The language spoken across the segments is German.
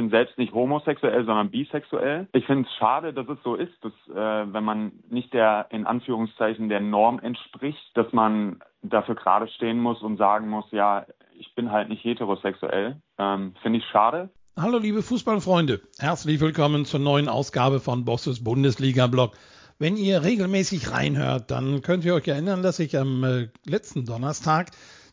bin selbst nicht homosexuell, sondern bisexuell. Ich finde es schade, dass es so ist, dass äh, wenn man nicht der in Anführungszeichen der Norm entspricht, dass man dafür gerade stehen muss und sagen muss, ja, ich bin halt nicht heterosexuell. Ähm, finde ich schade. Hallo liebe Fußballfreunde, herzlich willkommen zur neuen Ausgabe von Bosses Bundesliga-Blog. Wenn ihr regelmäßig reinhört, dann könnt ihr euch erinnern, dass ich am äh, letzten Donnerstag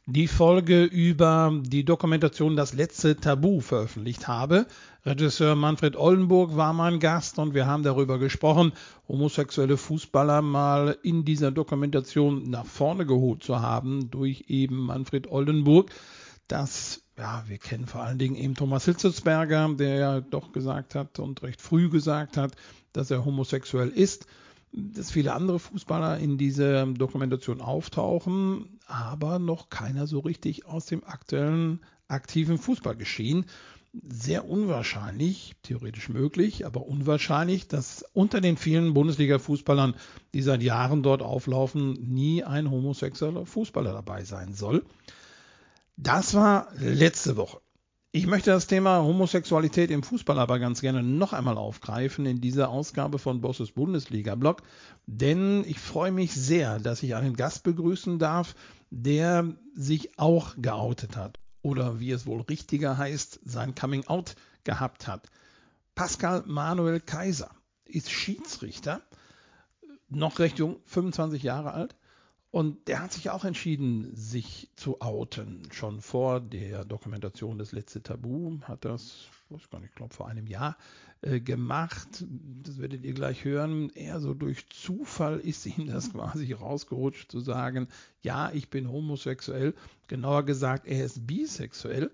die Folge über die Dokumentation Das letzte Tabu veröffentlicht habe. Regisseur Manfred Oldenburg war mein Gast und wir haben darüber gesprochen, homosexuelle Fußballer mal in dieser Dokumentation nach vorne geholt zu haben durch eben Manfred Oldenburg. Das, ja, wir kennen vor allen Dingen eben Thomas Hitzelsberger, der ja doch gesagt hat und recht früh gesagt hat, dass er homosexuell ist dass viele andere Fußballer in dieser Dokumentation auftauchen, aber noch keiner so richtig aus dem aktuellen aktiven Fußballgeschehen. Sehr unwahrscheinlich, theoretisch möglich, aber unwahrscheinlich, dass unter den vielen Bundesliga-Fußballern, die seit Jahren dort auflaufen, nie ein homosexueller Fußballer dabei sein soll. Das war letzte Woche. Ich möchte das Thema Homosexualität im Fußball aber ganz gerne noch einmal aufgreifen in dieser Ausgabe von Bosses Bundesliga-Blog, denn ich freue mich sehr, dass ich einen Gast begrüßen darf, der sich auch geoutet hat oder wie es wohl richtiger heißt, sein Coming-out gehabt hat. Pascal Manuel Kaiser ist Schiedsrichter, noch recht jung, 25 Jahre alt und der hat sich auch entschieden, sich zu outen. Schon vor der Dokumentation des letzte Tabu hat das, weiß gar nicht, ich glaube vor einem Jahr äh, gemacht. Das werdet ihr gleich hören. Eher so durch Zufall ist ihm das quasi rausgerutscht zu sagen, ja, ich bin homosexuell. Genauer gesagt, er ist bisexuell.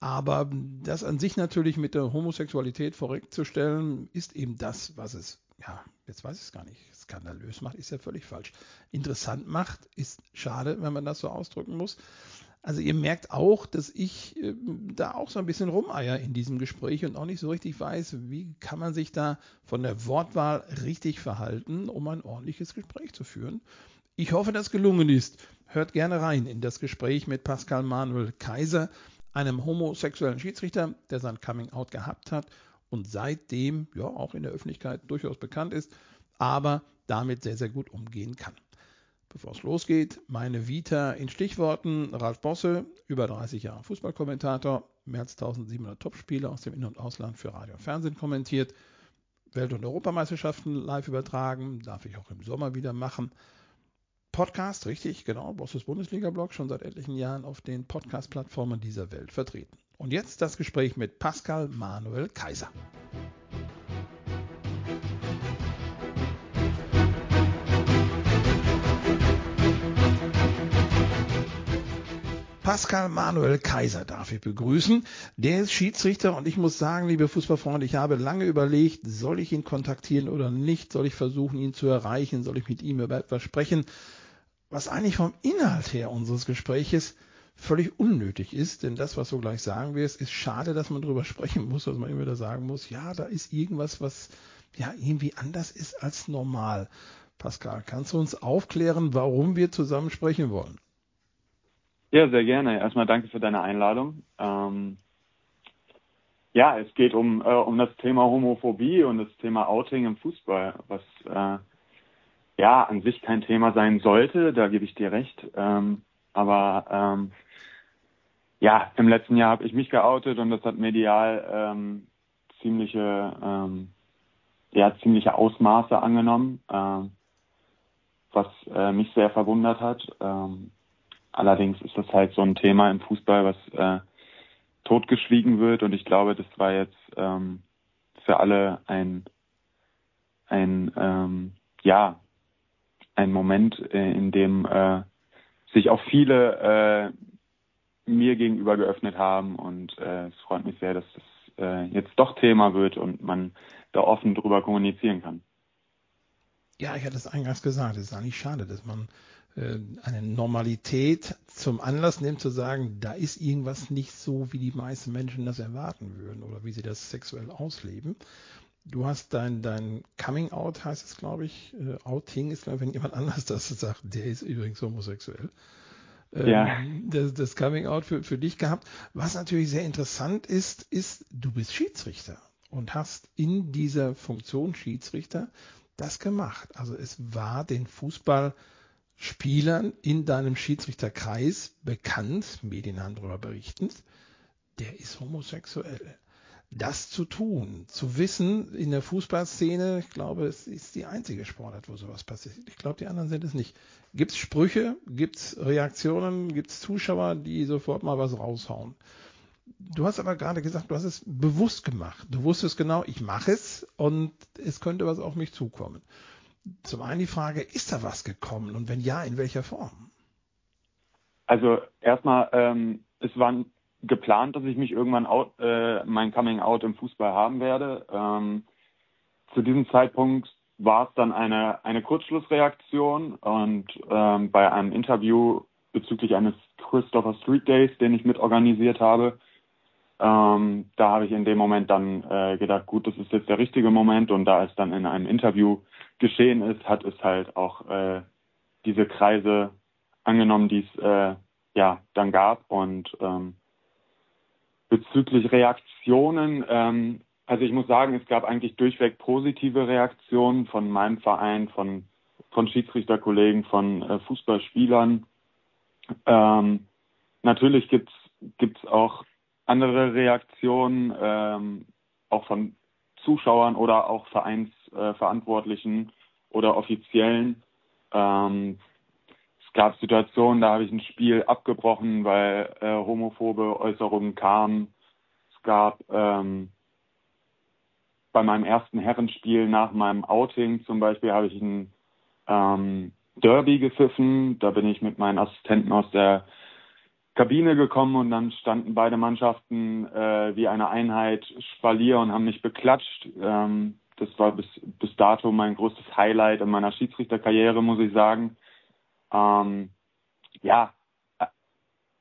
Aber das an sich natürlich mit der Homosexualität vorwegzustellen, ist eben das, was es, ja, jetzt weiß ich es gar nicht, skandalös macht, ist ja völlig falsch. Interessant macht, ist schade, wenn man das so ausdrücken muss. Also ihr merkt auch, dass ich äh, da auch so ein bisschen rumeier in diesem Gespräch und auch nicht so richtig weiß, wie kann man sich da von der Wortwahl richtig verhalten, um ein ordentliches Gespräch zu führen. Ich hoffe, dass gelungen ist. Hört gerne rein in das Gespräch mit Pascal Manuel Kaiser, einem homosexuellen Schiedsrichter, der sein Coming Out gehabt hat und seitdem ja auch in der Öffentlichkeit durchaus bekannt ist, aber damit sehr, sehr gut umgehen kann. Bevor es losgeht, meine Vita in Stichworten. Ralf Bosse, über 30 Jahre Fußballkommentator, mehr als 1700 Topspiele aus dem In- und Ausland für Radio und Fernsehen kommentiert, Welt- und Europameisterschaften live übertragen, darf ich auch im Sommer wieder machen. Podcast, richtig, genau, Bosses Bundesliga-Blog, schon seit etlichen Jahren auf den Podcast-Plattformen dieser Welt vertreten. Und jetzt das Gespräch mit Pascal Manuel Kaiser. Pascal Manuel Kaiser darf ich begrüßen. Der ist Schiedsrichter und ich muss sagen, liebe Fußballfreunde, ich habe lange überlegt, soll ich ihn kontaktieren oder nicht? Soll ich versuchen, ihn zu erreichen? Soll ich mit ihm über etwas sprechen? Was eigentlich vom Inhalt her unseres Gespräches völlig unnötig ist, denn das, was du gleich sagen wirst, ist schade, dass man darüber sprechen muss, dass man immer wieder sagen muss, ja, da ist irgendwas, was ja irgendwie anders ist als normal. Pascal, kannst du uns aufklären, warum wir zusammen sprechen wollen? Ja, sehr gerne. Erstmal danke für deine Einladung. Ähm, ja, es geht um, äh, um das Thema Homophobie und das Thema Outing im Fußball, was äh, ja an sich kein Thema sein sollte, da gebe ich dir recht. Ähm, aber ähm, ja, im letzten Jahr habe ich mich geoutet und das hat medial ähm, ziemliche, ähm, ja, ziemliche Ausmaße angenommen, ähm, was äh, mich sehr verwundert hat. Allerdings ist das halt so ein Thema im Fußball, was äh, totgeschwiegen wird und ich glaube, das war jetzt ähm, für alle ein ein ähm, ja ein Moment, äh, in dem äh, sich auch viele äh, mir gegenüber geöffnet haben und äh, es freut mich sehr, dass das äh, jetzt doch Thema wird und man da offen drüber kommunizieren kann. Ja, ich hatte es eingangs gesagt, es ist eigentlich schade, dass man äh, eine Normalität zum Anlass nimmt, zu sagen, da ist irgendwas nicht so, wie die meisten Menschen das erwarten würden oder wie sie das sexuell ausleben. Du hast dein, dein Coming Out, heißt es, glaube ich, äh, Outing ist, glaube ich, wenn jemand anders das sagt, der ist übrigens homosexuell. ähm, ja. das, das Coming Out für, für dich gehabt. Was natürlich sehr interessant ist, ist, du bist Schiedsrichter und hast in dieser Funktion Schiedsrichter das gemacht. Also es war den Fußballspielern in deinem Schiedsrichterkreis bekannt, Medien haben darüber berichtet, der ist homosexuell. Das zu tun, zu wissen in der Fußballszene, ich glaube, es ist die einzige Sportart, wo sowas passiert. Ich glaube, die anderen sind es nicht. Gibt es Sprüche, gibt es Reaktionen, gibt es Zuschauer, die sofort mal was raushauen? Du hast aber gerade gesagt, du hast es bewusst gemacht. Du wusstest genau, ich mache es und es könnte was auf mich zukommen. Zum einen die Frage, ist da was gekommen und wenn ja, in welcher Form? Also erstmal, ähm, es war geplant, dass ich mich irgendwann out, äh, mein Coming Out im Fußball haben werde. Ähm, zu diesem Zeitpunkt war es dann eine, eine Kurzschlussreaktion und ähm, bei einem Interview bezüglich eines Christopher Street Days, den ich mitorganisiert habe, ähm, da habe ich in dem Moment dann äh, gedacht, gut, das ist jetzt der richtige Moment und da es dann in einem Interview geschehen ist, hat es halt auch äh, diese Kreise angenommen, die es äh, ja dann gab und ähm, bezüglich Reaktionen, ähm, also ich muss sagen, es gab eigentlich durchweg positive Reaktionen von meinem Verein, von von Schiedsrichterkollegen, von äh, Fußballspielern. Ähm, natürlich gibt's gibt's auch andere Reaktionen, ähm, auch von Zuschauern oder auch Vereinsverantwortlichen äh, oder Offiziellen. Ähm, es gab Situationen, da habe ich ein Spiel abgebrochen, weil äh, homophobe Äußerungen kamen. Es gab ähm, bei meinem ersten Herrenspiel nach meinem Outing zum Beispiel habe ich ein ähm, Derby gepfiffen. Da bin ich mit meinen Assistenten aus der Kabine gekommen und dann standen beide Mannschaften äh, wie eine Einheit Spalier und haben mich beklatscht. Ähm, das war bis, bis dato mein größtes Highlight in meiner Schiedsrichterkarriere, muss ich sagen. Ähm, ja,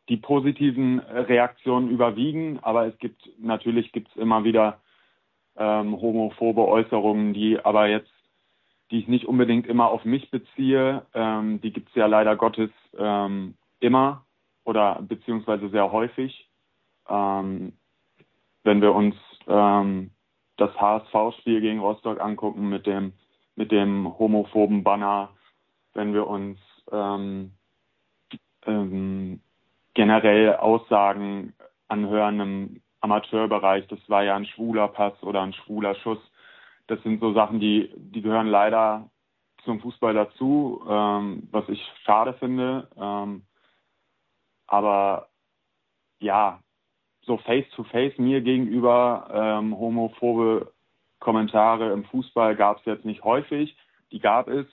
die positiven Reaktionen überwiegen, aber es gibt natürlich gibt's immer wieder ähm, homophobe Äußerungen, die aber jetzt, die ich nicht unbedingt immer auf mich beziehe, ähm, die gibt's ja leider Gottes ähm, immer oder beziehungsweise sehr häufig. Ähm, wenn wir uns ähm, das HSV-Spiel gegen Rostock angucken mit dem mit dem homophoben Banner, wenn wir uns ähm, ähm, generell Aussagen anhören im Amateurbereich, das war ja ein schwuler Pass oder ein schwuler Schuss. Das sind so Sachen, die, die gehören leider zum Fußball dazu, ähm, was ich schade finde. Ähm, aber ja, so face-to-face -face mir gegenüber ähm, homophobe Kommentare im Fußball gab es jetzt nicht häufig. Die gab es.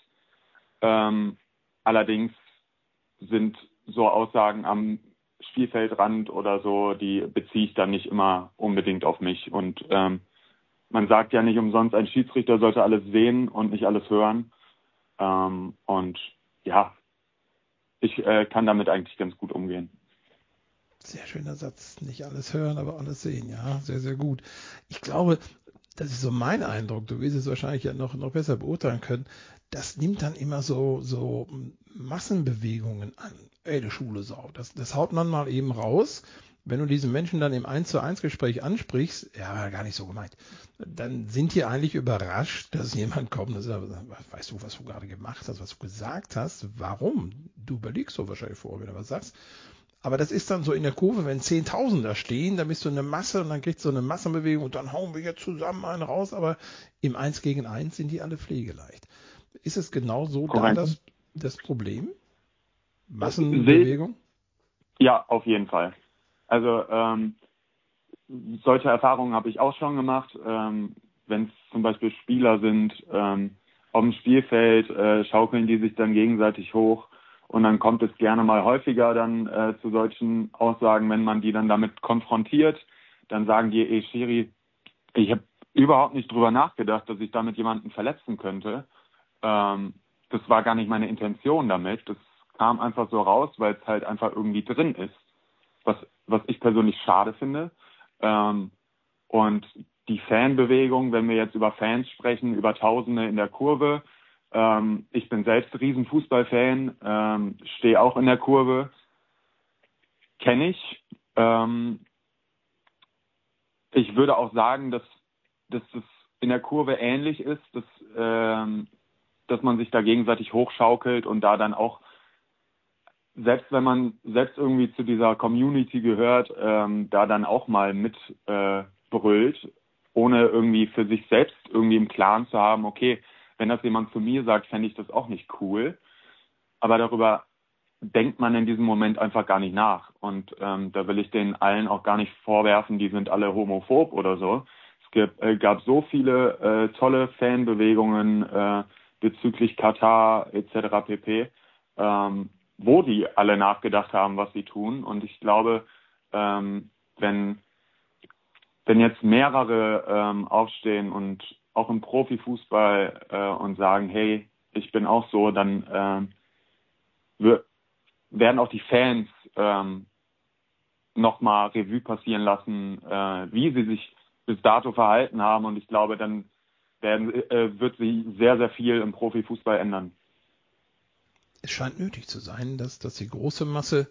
Ähm, allerdings sind so Aussagen am Spielfeldrand oder so, die beziehe ich dann nicht immer unbedingt auf mich. Und ähm, man sagt ja nicht umsonst, ein Schiedsrichter sollte alles sehen und nicht alles hören. Ähm, und ja, ich äh, kann damit eigentlich ganz gut umgehen. Sehr schöner Satz. Nicht alles hören, aber alles sehen. Ja, sehr, sehr gut. Ich glaube, das ist so mein Eindruck. Du wirst es wahrscheinlich ja noch, noch besser beurteilen können. Das nimmt dann immer so, so Massenbewegungen an. Ey, die Schule Sau. Das, das haut man mal eben raus. Wenn du diesen Menschen dann im 1 zu 1 Gespräch ansprichst, ja, gar nicht so gemeint, dann sind die eigentlich überrascht, dass jemand kommt und sagt, weißt du, was du gerade gemacht hast, was du gesagt hast, warum? Du überlegst so wahrscheinlich vor, wenn du was sagst. Aber das ist dann so in der Kurve, wenn Zehntausender stehen, dann bist du eine Masse und dann kriegst du eine Massenbewegung und dann hauen wir jetzt zusammen einen raus, aber im 1 gegen 1 sind die alle pflegeleicht. Ist es genau so da das, das Problem? Massenbewegung? Ja, auf jeden Fall. Also ähm, solche Erfahrungen habe ich auch schon gemacht. Ähm, Wenn es zum Beispiel Spieler sind ähm, auf dem Spielfeld, äh, schaukeln die sich dann gegenseitig hoch und dann kommt es gerne mal häufiger dann äh, zu solchen Aussagen, wenn man die dann damit konfrontiert. Dann sagen die, ey Schiri, ich habe überhaupt nicht drüber nachgedacht, dass ich damit jemanden verletzen könnte. Ähm, das war gar nicht meine Intention damit. Das kam einfach so raus, weil es halt einfach irgendwie drin ist was, was ich persönlich schade finde. Ähm, und die Fanbewegung, wenn wir jetzt über Fans sprechen, über Tausende in der Kurve. Ähm, ich bin selbst Riesenfußballfan, ähm, stehe auch in der Kurve. kenne ich. Ähm, ich würde auch sagen, dass, dass es in der Kurve ähnlich ist, dass, ähm, dass man sich da gegenseitig hochschaukelt und da dann auch, selbst wenn man selbst irgendwie zu dieser Community gehört, ähm, da dann auch mal mit äh, ohne irgendwie für sich selbst irgendwie im Klaren zu haben, okay, wenn das jemand zu mir sagt, fände ich das auch nicht cool. Aber darüber denkt man in diesem Moment einfach gar nicht nach. Und ähm, da will ich den allen auch gar nicht vorwerfen, die sind alle homophob oder so. Es gab, äh, gab so viele äh, tolle Fanbewegungen äh, bezüglich Katar etc. pp, ähm, wo die alle nachgedacht haben, was sie tun. Und ich glaube, ähm, wenn, wenn jetzt mehrere ähm, aufstehen und auch im Profifußball äh, und sagen, hey, ich bin auch so, dann äh, werden auch die Fans ähm, nochmal Revue passieren lassen, äh, wie sie sich bis dato verhalten haben. Und ich glaube, dann werden, äh, wird sich sehr, sehr viel im Profifußball ändern. Es scheint nötig zu sein, dass, dass die große Masse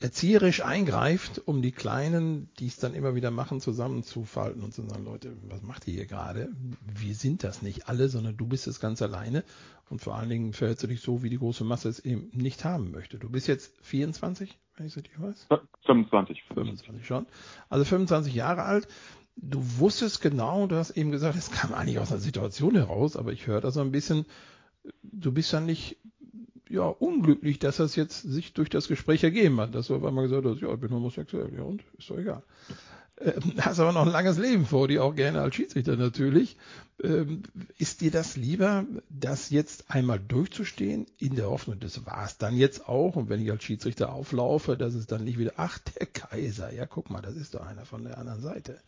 erzieherisch eingreift, um die Kleinen, die es dann immer wieder machen, zusammenzufalten und zu sagen, Leute, was macht ihr hier gerade? Wir sind das nicht alle, sondern du bist es ganz alleine. Und vor allen Dingen verhältst du dich so, wie die große Masse es eben nicht haben möchte. Du bist jetzt 24, wenn ich es richtig weiß? 25. 25 schon. Also 25 Jahre alt. Du wusstest genau, du hast eben gesagt, es kam eigentlich aus einer Situation heraus, aber ich höre da so ein bisschen, du bist ja nicht ja, unglücklich, dass das jetzt sich durch das Gespräch ergeben hat, dass du auf einmal gesagt hast, ja, ich bin homosexuell, ja und, ist doch egal. Ähm, hast aber noch ein langes Leben vor dir, auch gerne als Schiedsrichter natürlich. Ähm, ist dir das lieber, das jetzt einmal durchzustehen, in der Hoffnung, das war es dann jetzt auch, und wenn ich als Schiedsrichter auflaufe, dass es dann nicht wieder, ach, der Kaiser, ja, guck mal, das ist doch einer von der anderen Seite.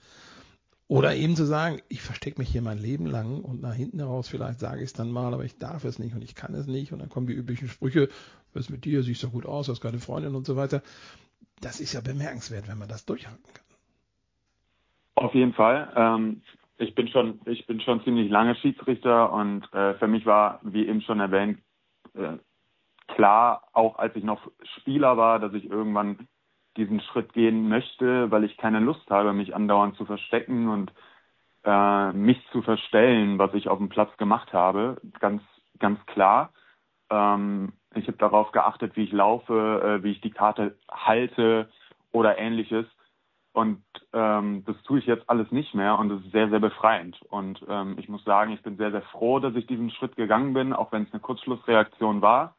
Oder eben zu sagen, ich verstecke mich hier mein Leben lang und nach hinten heraus vielleicht sage ich es dann mal, aber ich darf es nicht und ich kann es nicht und dann kommen die üblichen Sprüche, was mit dir, siehst du gut aus, hast keine Freundin und so weiter. Das ist ja bemerkenswert, wenn man das durchhalten kann. Auf jeden Fall. Ähm, ich bin schon, ich bin schon ziemlich lange Schiedsrichter und äh, für mich war, wie eben schon erwähnt, äh, klar, auch als ich noch Spieler war, dass ich irgendwann diesen Schritt gehen möchte, weil ich keine Lust habe, mich andauernd zu verstecken und äh, mich zu verstellen, was ich auf dem Platz gemacht habe. Ganz, ganz klar. Ähm, ich habe darauf geachtet, wie ich laufe, äh, wie ich die Karte halte oder ähnliches. Und ähm, das tue ich jetzt alles nicht mehr und es ist sehr, sehr befreiend. Und ähm, ich muss sagen, ich bin sehr, sehr froh, dass ich diesen Schritt gegangen bin, auch wenn es eine Kurzschlussreaktion war.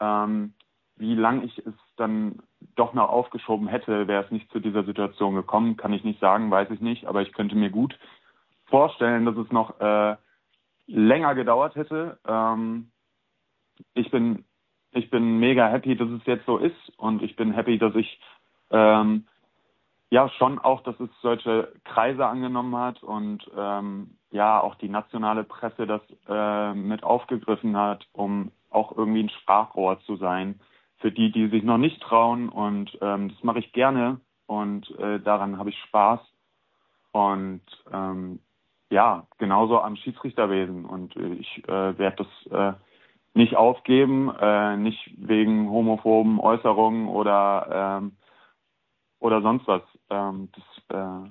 Ähm, wie lang ich es dann doch noch aufgeschoben hätte, wäre es nicht zu dieser Situation gekommen, kann ich nicht sagen, weiß ich nicht, aber ich könnte mir gut vorstellen, dass es noch äh, länger gedauert hätte. Ähm, ich bin ich bin mega happy, dass es jetzt so ist und ich bin happy, dass ich ähm, ja schon auch, dass es solche Kreise angenommen hat und ähm, ja auch die nationale Presse das äh, mit aufgegriffen hat, um auch irgendwie ein Sprachrohr zu sein für die, die sich noch nicht trauen. Und ähm, das mache ich gerne und äh, daran habe ich Spaß. Und ähm, ja, genauso am Schiedsrichterwesen. Und äh, ich äh, werde das äh, nicht aufgeben, äh, nicht wegen homophoben Äußerungen oder ähm, oder sonst was. Ähm, das äh,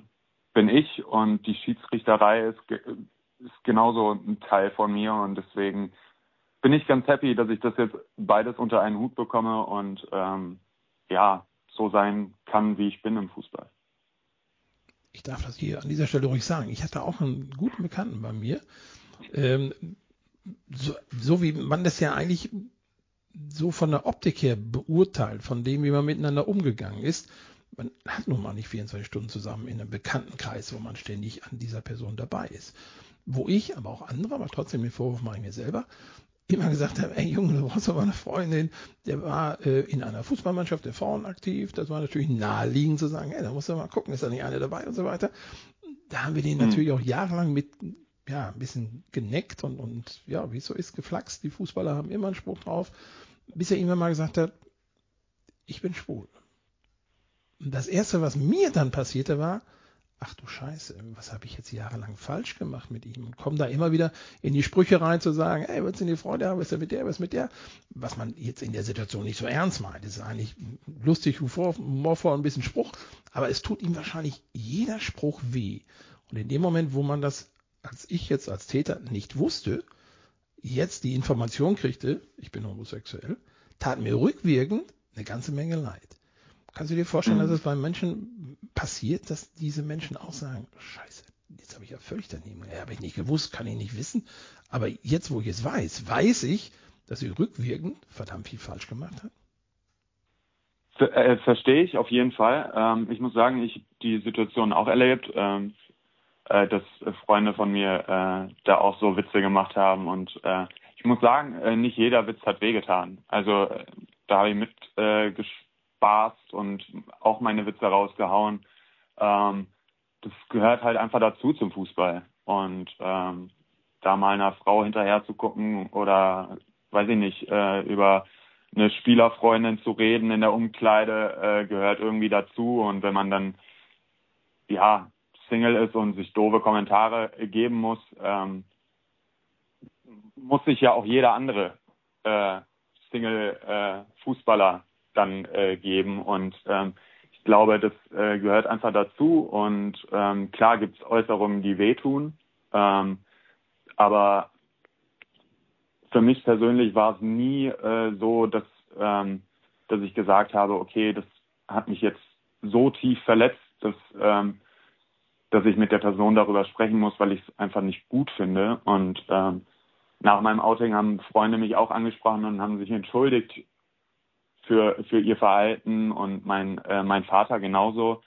bin ich und die Schiedsrichterei ist, ist genauso ein Teil von mir und deswegen bin ich ganz happy, dass ich das jetzt beides unter einen Hut bekomme und ähm, ja, so sein kann, wie ich bin im Fußball. Ich darf das hier an dieser Stelle ruhig sagen. Ich hatte auch einen guten Bekannten bei mir. Ähm, so, so wie man das ja eigentlich so von der Optik her beurteilt, von dem, wie man miteinander umgegangen ist. Man hat nun mal nicht 24 Stunden zusammen in einem Bekanntenkreis, wo man ständig an dieser Person dabei ist. Wo ich, aber auch andere, aber trotzdem den Vorwurf mache ich mir selber, immer gesagt habe, ey Junge, du brauchst aber eine Freundin, der war äh, in einer Fußballmannschaft der Frauen aktiv, das war natürlich naheliegend zu sagen, hey, da musst du mal gucken, ist da nicht eine dabei und so weiter. Da haben wir den mhm. natürlich auch jahrelang mit ja, ein bisschen geneckt und, und ja, wie es so ist, geflaxt. Die Fußballer haben immer einen Spruch drauf, bis er irgendwann mal gesagt hat, ich bin schwul. Und das erste, was mir dann passierte, war, ach du Scheiße, was habe ich jetzt jahrelang falsch gemacht mit ihm? Und komme da immer wieder in die Sprüche rein zu sagen, ey, willst du die Freude haben, was ist denn mit der, was ist mit der? Was man jetzt in der Situation nicht so ernst meint. Das ist eigentlich lustig, humorvoll, ein bisschen Spruch, aber es tut ihm wahrscheinlich jeder Spruch weh. Und in dem Moment, wo man das, als ich jetzt als Täter nicht wusste, jetzt die Information kriegte, ich bin homosexuell, tat mir rückwirkend eine ganze Menge leid. Kannst du dir vorstellen, mhm. dass es bei Menschen passiert, dass diese Menschen auch sagen, scheiße, jetzt habe ich ja völlig daneben. Ja, habe ich nicht gewusst, kann ich nicht wissen. Aber jetzt, wo ich es weiß, weiß ich, dass sie rückwirkend verdammt viel falsch gemacht hat. Äh, verstehe ich auf jeden Fall. Ähm, ich muss sagen, ich die Situation auch erlebt, ähm, äh, dass Freunde von mir äh, da auch so Witze gemacht haben. Und äh, ich muss sagen, äh, nicht jeder Witz hat wehgetan. Also äh, da habe ich mit äh, bespaßt und auch meine Witze rausgehauen. Ähm, das gehört halt einfach dazu zum Fußball. Und ähm, da mal einer Frau hinterher zu gucken oder weiß ich nicht, äh, über eine Spielerfreundin zu reden in der Umkleide äh, gehört irgendwie dazu. Und wenn man dann ja Single ist und sich doofe Kommentare geben muss, ähm, muss sich ja auch jeder andere äh, Single-Fußballer dann äh, geben. Und ähm, ich glaube, das äh, gehört einfach dazu. Und ähm, klar gibt es Äußerungen, die wehtun. Ähm, aber für mich persönlich war es nie äh, so, dass, ähm, dass ich gesagt habe, okay, das hat mich jetzt so tief verletzt, dass, ähm, dass ich mit der Person darüber sprechen muss, weil ich es einfach nicht gut finde. Und ähm, nach meinem Outing haben Freunde mich auch angesprochen und haben sich entschuldigt für, für ihr Verhalten und mein, äh, mein Vater genauso.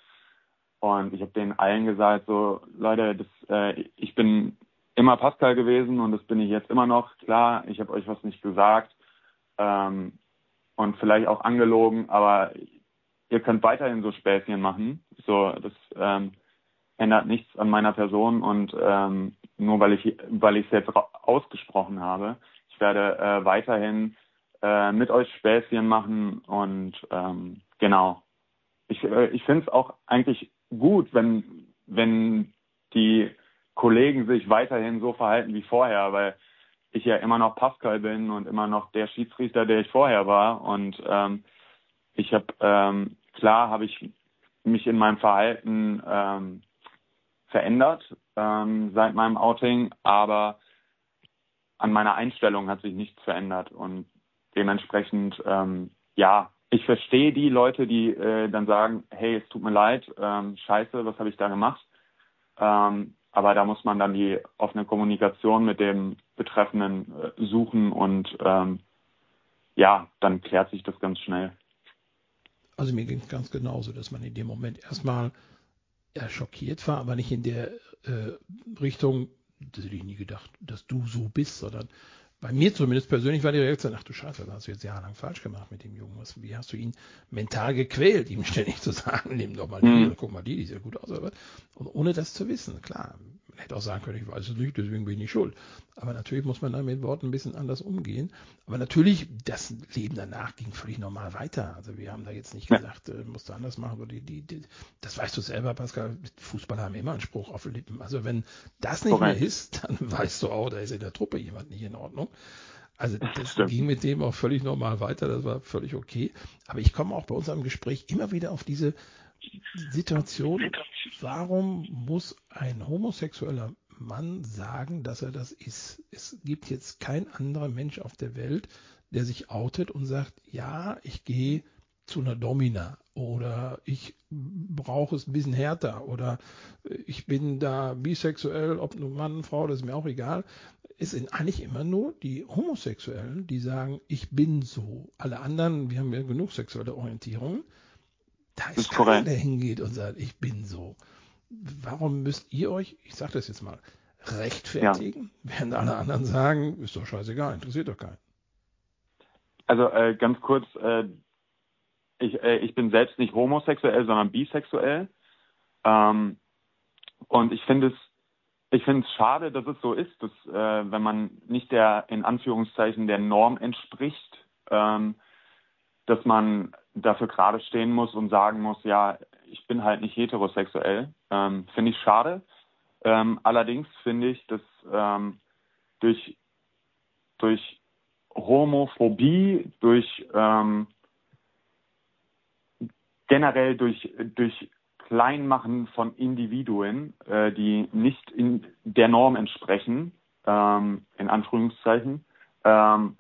Und ich habe denen allen gesagt, so Leute, das, äh, ich bin immer Pascal gewesen und das bin ich jetzt immer noch. Klar, ich habe euch was nicht gesagt ähm, und vielleicht auch angelogen, aber ihr könnt weiterhin so Späßchen machen. So, das ähm, ändert nichts an meiner Person und ähm, nur weil ich weil es jetzt ausgesprochen habe. Ich werde äh, weiterhin äh, mit euch Späßchen machen und ähm, genau. Ich, äh, ich finde es auch eigentlich gut, wenn, wenn die Kollegen sich weiterhin so verhalten wie vorher, weil ich ja immer noch Pascal bin und immer noch der Schiedsrichter, der ich vorher war. Und ähm, ich habe, ähm, klar habe ich mich in meinem Verhalten ähm, verändert ähm, seit meinem Outing, aber an meiner Einstellung hat sich nichts verändert. Und dementsprechend, ähm, ja, ich verstehe die Leute, die äh, dann sagen, hey, es tut mir leid, ähm, scheiße, was habe ich da gemacht? Ähm, aber da muss man dann die offene Kommunikation mit dem Betreffenden äh, suchen und ähm, ja, dann klärt sich das ganz schnell. Also mir ging es ganz genauso, dass man in dem Moment erstmal ja, schockiert war, aber nicht in der äh, Richtung, das hätte ich nie gedacht, dass du so bist, sondern bei mir zumindest persönlich war die Reaktion, ach du Scheiße, was hast du jetzt jahrelang falsch gemacht mit dem Jungen? Was, wie hast du ihn mental gequält, ihm ständig zu sagen, nimm doch mal die, mhm. guck mal die, die sieht ja gut aus. Und ohne das zu wissen, klar, man hätte auch sagen können, ich weiß es nicht, deswegen bin ich nicht schuld. Aber natürlich muss man da mit Worten ein bisschen anders umgehen. Aber natürlich, das Leben danach ging völlig normal weiter. Also wir haben da jetzt nicht gesagt, äh, musst du anders machen. Oder die, die, die, das weißt du selber, Pascal, Fußballer haben immer einen Spruch auf den Lippen. Also wenn das nicht okay. mehr ist, dann weißt du auch, da ist in der Truppe jemand nicht in Ordnung. Also das Stimmt. ging mit dem auch völlig normal weiter, das war völlig okay. Aber ich komme auch bei unserem Gespräch immer wieder auf diese Situation, warum muss ein homosexueller Mann sagen, dass er das ist? Es gibt jetzt kein anderer Mensch auf der Welt, der sich outet und sagt, ja, ich gehe zu einer Domina oder ich brauche es ein bisschen härter oder ich bin da bisexuell, ob nun Mann, Frau, das ist mir auch egal. Es sind eigentlich immer nur die Homosexuellen, die sagen, ich bin so. Alle anderen, wir haben ja genug sexuelle Orientierungen, da ist, ist keiner, der hingeht und sagt, ich bin so. Warum müsst ihr euch, ich sage das jetzt mal, rechtfertigen, ja. während alle anderen sagen, ist doch scheißegal, interessiert doch keinen. Also äh, ganz kurz, äh, ich, äh, ich bin selbst nicht homosexuell, sondern bisexuell. Ähm, und ich finde es ich finde es schade, dass es so ist, dass äh, wenn man nicht der in Anführungszeichen der Norm entspricht, ähm, dass man dafür gerade stehen muss und sagen muss, ja, ich bin halt nicht heterosexuell. Ähm, finde ich schade. Ähm, allerdings finde ich, dass ähm, durch, durch Homophobie, durch ähm, generell durch, durch Kleinmachen von Individuen, äh, die nicht in der Norm entsprechen, ähm, in Anführungszeichen, ähm,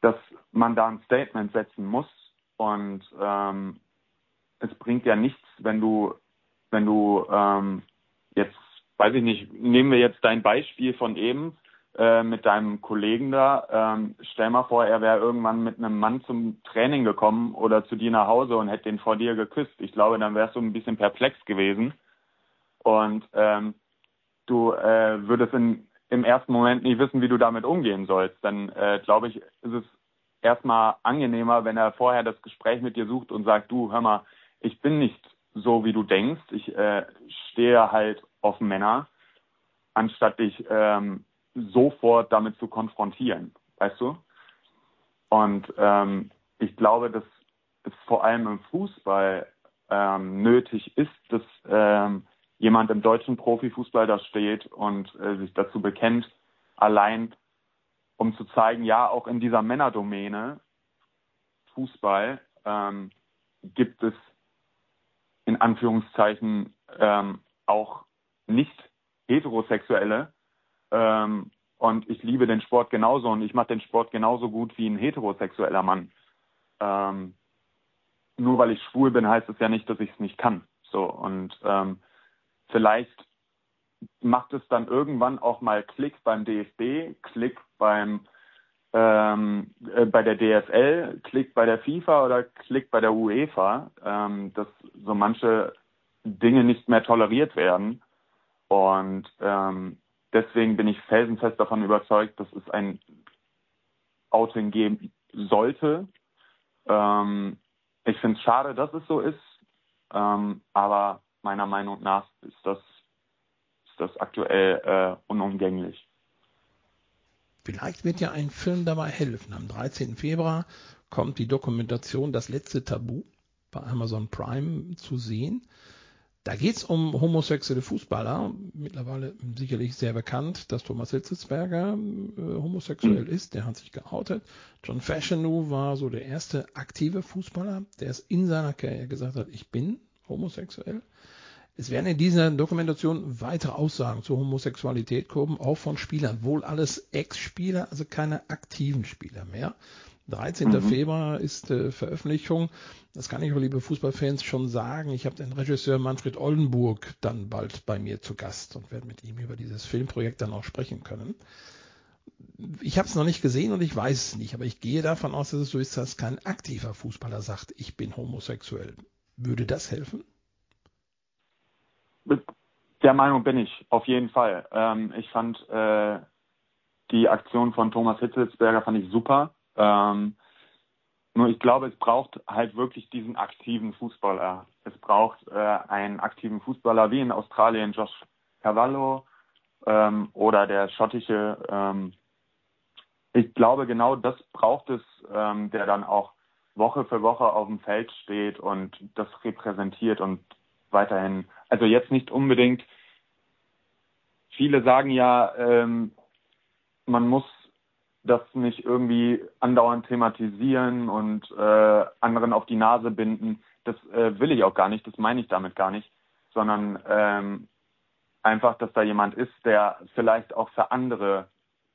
dass man da ein Statement setzen muss und ähm, es bringt ja nichts, wenn du, wenn du ähm, jetzt, weiß ich nicht, nehmen wir jetzt dein Beispiel von eben, äh, mit deinem Kollegen da. Ähm, stell mal vor, er wäre irgendwann mit einem Mann zum Training gekommen oder zu dir nach Hause und hätte den vor dir geküsst. Ich glaube, dann wärst du ein bisschen perplex gewesen. Und ähm, du äh, würdest in, im ersten Moment nie wissen, wie du damit umgehen sollst. Dann äh, glaube ich, ist es erstmal angenehmer, wenn er vorher das Gespräch mit dir sucht und sagt, du, hör mal, ich bin nicht so, wie du denkst. Ich äh, stehe halt auf Männer, anstatt dich ähm, sofort damit zu konfrontieren, weißt du? Und ähm, ich glaube, dass es vor allem im Fußball ähm, nötig ist, dass ähm, jemand im deutschen Profifußball da steht und äh, sich dazu bekennt, allein um zu zeigen, ja, auch in dieser Männerdomäne Fußball ähm, gibt es in Anführungszeichen ähm, auch nicht heterosexuelle, ähm, und ich liebe den Sport genauso und ich mache den Sport genauso gut wie ein heterosexueller Mann. Ähm, nur weil ich schwul bin, heißt es ja nicht, dass ich es nicht kann. So und ähm, vielleicht macht es dann irgendwann auch mal Klick beim DFB, Klick beim ähm, äh, bei der DFL, Klick bei der FIFA oder Klick bei der UEFA, ähm, dass so manche Dinge nicht mehr toleriert werden. Und ähm, deswegen bin ich felsenfest davon überzeugt, dass es ein Outing geben sollte. Ähm, ich finde es schade, dass es so ist, ähm, aber meiner Meinung nach ist das, ist das aktuell äh, unumgänglich. Vielleicht wird ja ein Film dabei helfen. Am 13. Februar kommt die Dokumentation Das letzte Tabu bei Amazon Prime zu sehen. Da geht es um homosexuelle Fußballer, mittlerweile sicherlich sehr bekannt, dass Thomas Hitzelsberger äh, homosexuell mhm. ist, der hat sich geoutet. John Fashanu war so der erste aktive Fußballer, der es in seiner Karriere gesagt hat, ich bin homosexuell. Es werden in dieser Dokumentation weitere Aussagen zur Homosexualität kommen, auch von Spielern, wohl alles Ex-Spieler, also keine aktiven Spieler mehr. 13. Mhm. Februar ist äh, Veröffentlichung. Das kann ich, liebe Fußballfans, schon sagen. Ich habe den Regisseur Manfred Oldenburg dann bald bei mir zu Gast und werde mit ihm über dieses Filmprojekt dann auch sprechen können. Ich habe es noch nicht gesehen und ich weiß es nicht, aber ich gehe davon aus, dass es so ist, dass kein aktiver Fußballer sagt, ich bin homosexuell. Würde das helfen? Der Meinung bin ich, auf jeden Fall. Ähm, ich fand äh, die Aktion von Thomas Hitzelsberger fand ich super. Ähm, nur ich glaube, es braucht halt wirklich diesen aktiven Fußballer. Es braucht äh, einen aktiven Fußballer wie in Australien Josh Cavallo ähm, oder der schottische. Ähm, ich glaube, genau das braucht es, ähm, der dann auch Woche für Woche auf dem Feld steht und das repräsentiert und weiterhin. Also jetzt nicht unbedingt. Viele sagen ja, ähm, man muss das nicht irgendwie andauernd thematisieren und äh, anderen auf die Nase binden. Das äh, will ich auch gar nicht, das meine ich damit gar nicht, sondern ähm, einfach, dass da jemand ist, der vielleicht auch für andere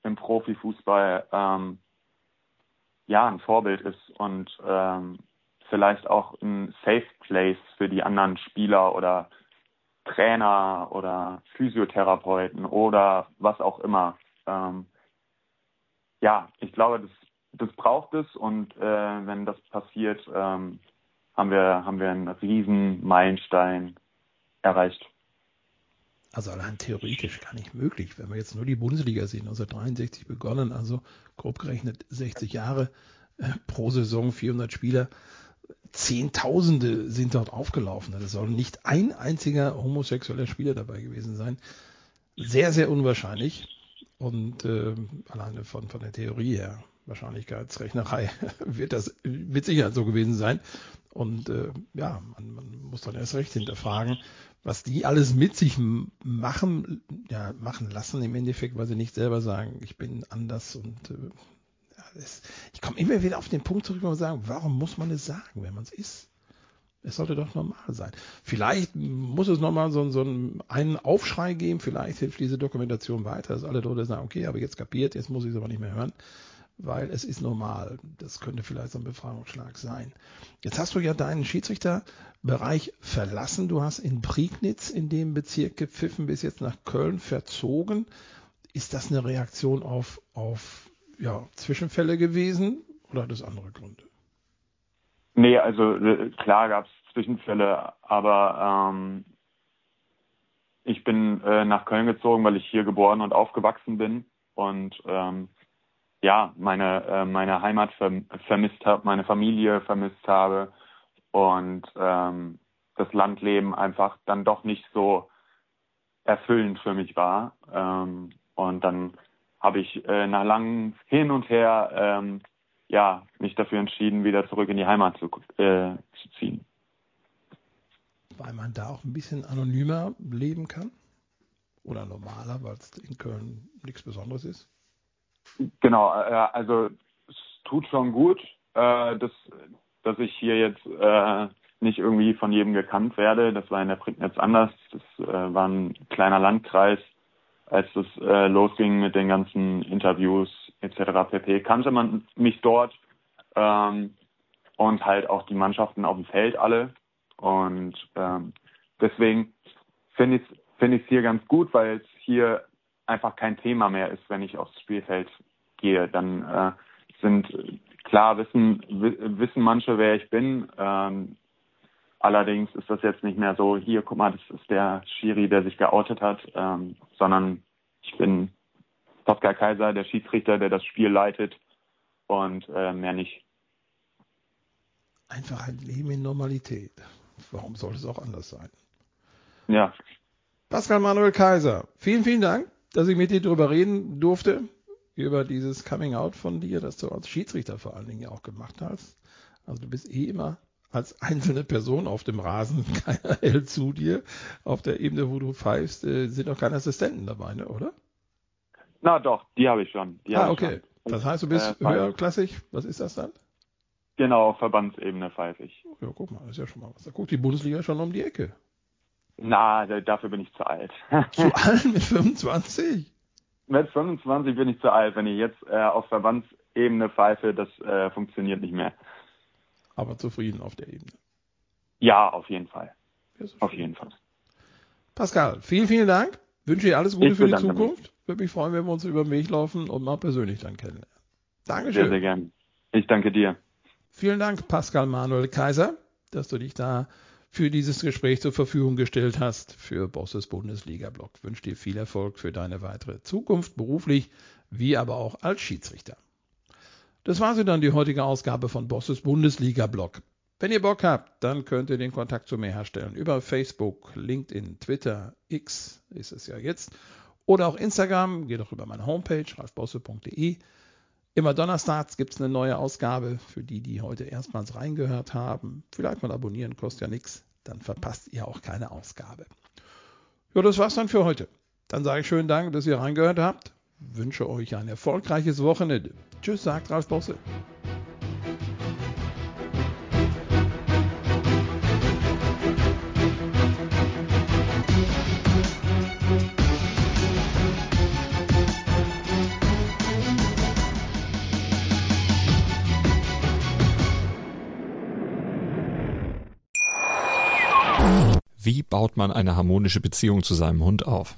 im Profifußball ähm, ja ein Vorbild ist und ähm, vielleicht auch ein Safe Place für die anderen Spieler oder Trainer oder Physiotherapeuten oder was auch immer. Ähm, ja, ich glaube, das, das braucht es und äh, wenn das passiert, ähm, haben wir haben wir einen riesen Meilenstein erreicht. Also allein theoretisch gar nicht möglich, wenn wir jetzt nur die Bundesliga sehen, 1963 begonnen, also grob gerechnet 60 Jahre äh, pro Saison, 400 Spieler, Zehntausende sind dort aufgelaufen. Es soll nicht ein einziger homosexueller Spieler dabei gewesen sein. Sehr, sehr unwahrscheinlich. Und äh, alleine von, von der Theorie her, Wahrscheinlichkeitsrechnerei, wird das mit Sicherheit so gewesen sein. Und äh, ja, man, man, muss dann erst recht hinterfragen, was die alles mit sich machen, ja, machen lassen im Endeffekt, weil sie nicht selber sagen, ich bin anders und äh, ja, das, ich komme immer wieder auf den Punkt zurück, man sagen, warum muss man es sagen, wenn man es ist? Es sollte doch normal sein. Vielleicht muss es nochmal so, so einen Aufschrei geben, vielleicht hilft diese Dokumentation weiter, dass alle Leute sagen, okay, habe ich jetzt kapiert, jetzt muss ich es aber nicht mehr hören weil es ist normal. Das könnte vielleicht so ein Befreiungsschlag sein. Jetzt hast du ja deinen Schiedsrichterbereich verlassen. Du hast in Prignitz in dem Bezirk gepfiffen, bis jetzt nach Köln verzogen. Ist das eine Reaktion auf, auf ja, Zwischenfälle gewesen oder hat es andere Gründe? Nee, also äh, klar gab es Zwischenfälle, aber ähm, ich bin äh, nach Köln gezogen, weil ich hier geboren und aufgewachsen bin und ähm, ja, meine, äh, meine Heimat vermisst habe, meine Familie vermisst habe und ähm, das Landleben einfach dann doch nicht so erfüllend für mich war. Ähm, und dann habe ich äh, nach langem Hin und Her ähm, ja, mich dafür entschieden, wieder zurück in die Heimat zu, äh, zu ziehen. Weil man da auch ein bisschen anonymer leben kann? Oder normaler, weil es in Köln nichts Besonderes ist? Genau, äh, also es tut schon gut, äh, dass, dass ich hier jetzt äh, nicht irgendwie von jedem gekannt werde. Das war in der Prignitz anders. Das äh, war ein kleiner Landkreis. Als das äh, losging mit den ganzen Interviews etc. pp. kannte man mich dort ähm, und halt auch die Mannschaften auf dem Feld alle. Und ähm, deswegen finde ich es finde hier ganz gut, weil es hier einfach kein Thema mehr ist, wenn ich aufs Spielfeld gehe. Dann äh, sind klar wissen wissen manche, wer ich bin. Ähm, allerdings ist das jetzt nicht mehr so, hier, guck mal, das ist der Schiri, der sich geoutet hat, ähm, sondern ich bin Pascal Kaiser, der Schiedsrichter, der das Spiel leitet und äh, mehr nicht. Einfach ein Leben in Normalität. Warum sollte es auch anders sein? Ja. Pascal Manuel Kaiser, vielen, vielen Dank dass ich mit dir darüber reden durfte, über dieses Coming Out von dir, das du als Schiedsrichter vor allen Dingen auch gemacht hast. Also du bist eh immer als einzelne Person auf dem Rasen, keiner hält zu dir. Auf der Ebene, wo du pfeifst, äh, sind auch keine Assistenten dabei, ne, oder? Na doch, die habe ich schon. Die ah, okay. Schon. Das heißt, du bist äh, höherklassig. Was ist das dann? Genau, Verbandsebene pfeife ich. Ja, guck mal, das ist ja schon mal was. Da guckt die Bundesliga schon um die Ecke. Na, dafür bin ich zu alt. Zu alt mit 25? Mit 25 bin ich zu alt. Wenn ich jetzt äh, auf Verbandsebene pfeife, das äh, funktioniert nicht mehr. Aber zufrieden auf der Ebene? Ja, auf jeden Fall. auf jeden Fall. Pascal, vielen, vielen Dank. Wünsche dir alles Gute ich für die Zukunft. Mich. Würde mich freuen, wenn wir uns über den Weg laufen und mal persönlich dann kennenlernen. Dankeschön. Sehr, sehr gern. Ich danke dir. Vielen Dank, Pascal Manuel Kaiser, dass du dich da für dieses Gespräch zur Verfügung gestellt hast für Bosses Bundesliga-Blog. Wünsche dir viel Erfolg für deine weitere Zukunft, beruflich wie aber auch als Schiedsrichter. Das war sie dann, die heutige Ausgabe von Bosses Bundesliga-Blog. Wenn ihr Bock habt, dann könnt ihr den Kontakt zu mir herstellen über Facebook, LinkedIn, Twitter, X ist es ja jetzt oder auch Instagram. Geht doch über meine Homepage, ralfbosse.de. Immer donnerstags gibt es eine neue Ausgabe für die, die heute erstmals reingehört haben. Vielleicht mal abonnieren, kostet ja nichts. Dann verpasst ihr auch keine Ausgabe. Ja, das war's dann für heute. Dann sage ich schönen Dank, dass ihr reingehört habt. Wünsche euch ein erfolgreiches Wochenende. Tschüss, sagt Ralf Bosse. Wie baut man eine harmonische Beziehung zu seinem Hund auf?